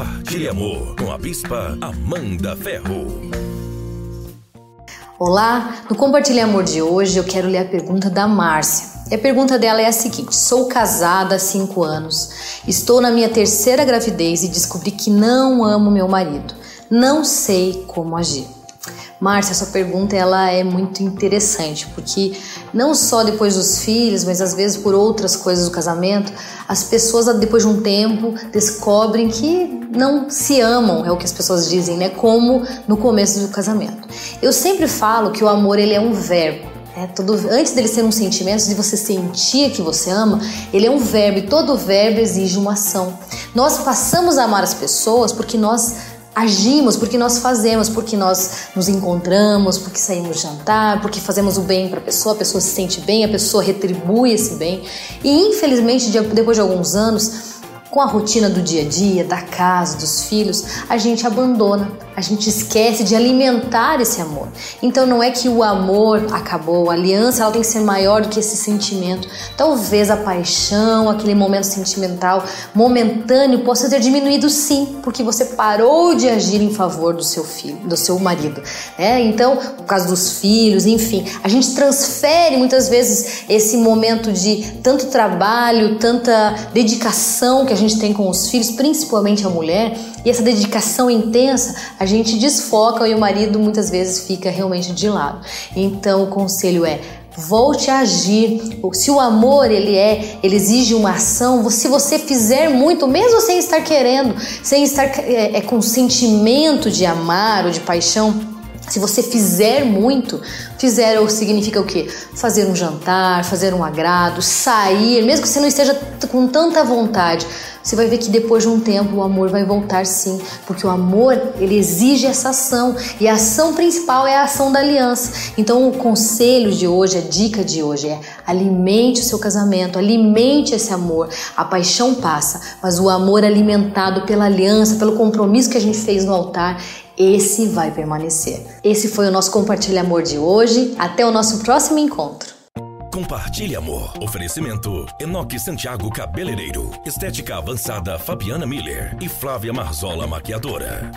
Compartilhe amor com a Bispa Amanda Ferro. Olá, no Compartilhe Amor de hoje eu quero ler a pergunta da Márcia. E a pergunta dela é a seguinte: Sou casada há cinco anos, estou na minha terceira gravidez e descobri que não amo meu marido. Não sei como agir. Márcia, essa pergunta ela é muito interessante, porque não só depois dos filhos, mas às vezes por outras coisas do casamento, as pessoas depois de um tempo descobrem que não se amam, é o que as pessoas dizem, né? Como no começo do casamento. Eu sempre falo que o amor ele é um verbo. É, todo, antes dele ser um sentimento, de você sentir que você ama, ele é um verbo e todo verbo exige uma ação. Nós passamos a amar as pessoas porque nós agimos, porque nós fazemos, porque nós nos encontramos, porque saímos jantar, porque fazemos o bem para a pessoa, a pessoa se sente bem, a pessoa retribui esse bem. E infelizmente, depois de alguns anos, com a rotina do dia a dia, da casa, dos filhos, a gente abandona, a gente esquece de alimentar esse amor. Então não é que o amor acabou, a aliança ela tem que ser maior do que esse sentimento. Talvez a paixão, aquele momento sentimental momentâneo possa ter diminuído sim, porque você parou de agir em favor do seu filho, do seu marido. Né? Então, por causa dos filhos, enfim, a gente transfere muitas vezes esse momento de tanto trabalho, tanta dedicação que a gente tem com os filhos, principalmente a mulher, e essa dedicação intensa, a gente desfoca e o marido muitas vezes fica realmente de lado. Então o conselho é volte a agir. Se o amor ele é, ele exige uma ação, se você fizer muito, mesmo sem estar querendo, sem estar é, é, com sentimento de amar ou de paixão, se você fizer muito, fizer significa o quê? Fazer um jantar, fazer um agrado, sair, mesmo que você não esteja com tanta vontade, você vai ver que depois de um tempo o amor vai voltar sim, porque o amor ele exige essa ação e a ação principal é a ação da aliança. Então o conselho de hoje, a dica de hoje é alimente o seu casamento, alimente esse amor. A paixão passa, mas o amor alimentado pela aliança, pelo compromisso que a gente fez no altar, esse vai permanecer. Esse foi o nosso compartilha amor de hoje. Até o nosso próximo encontro. Compartilhe amor. Oferecimento: Enoque Santiago Cabeleireiro, Estética Avançada Fabiana Miller e Flávia Marzola Maquiadora.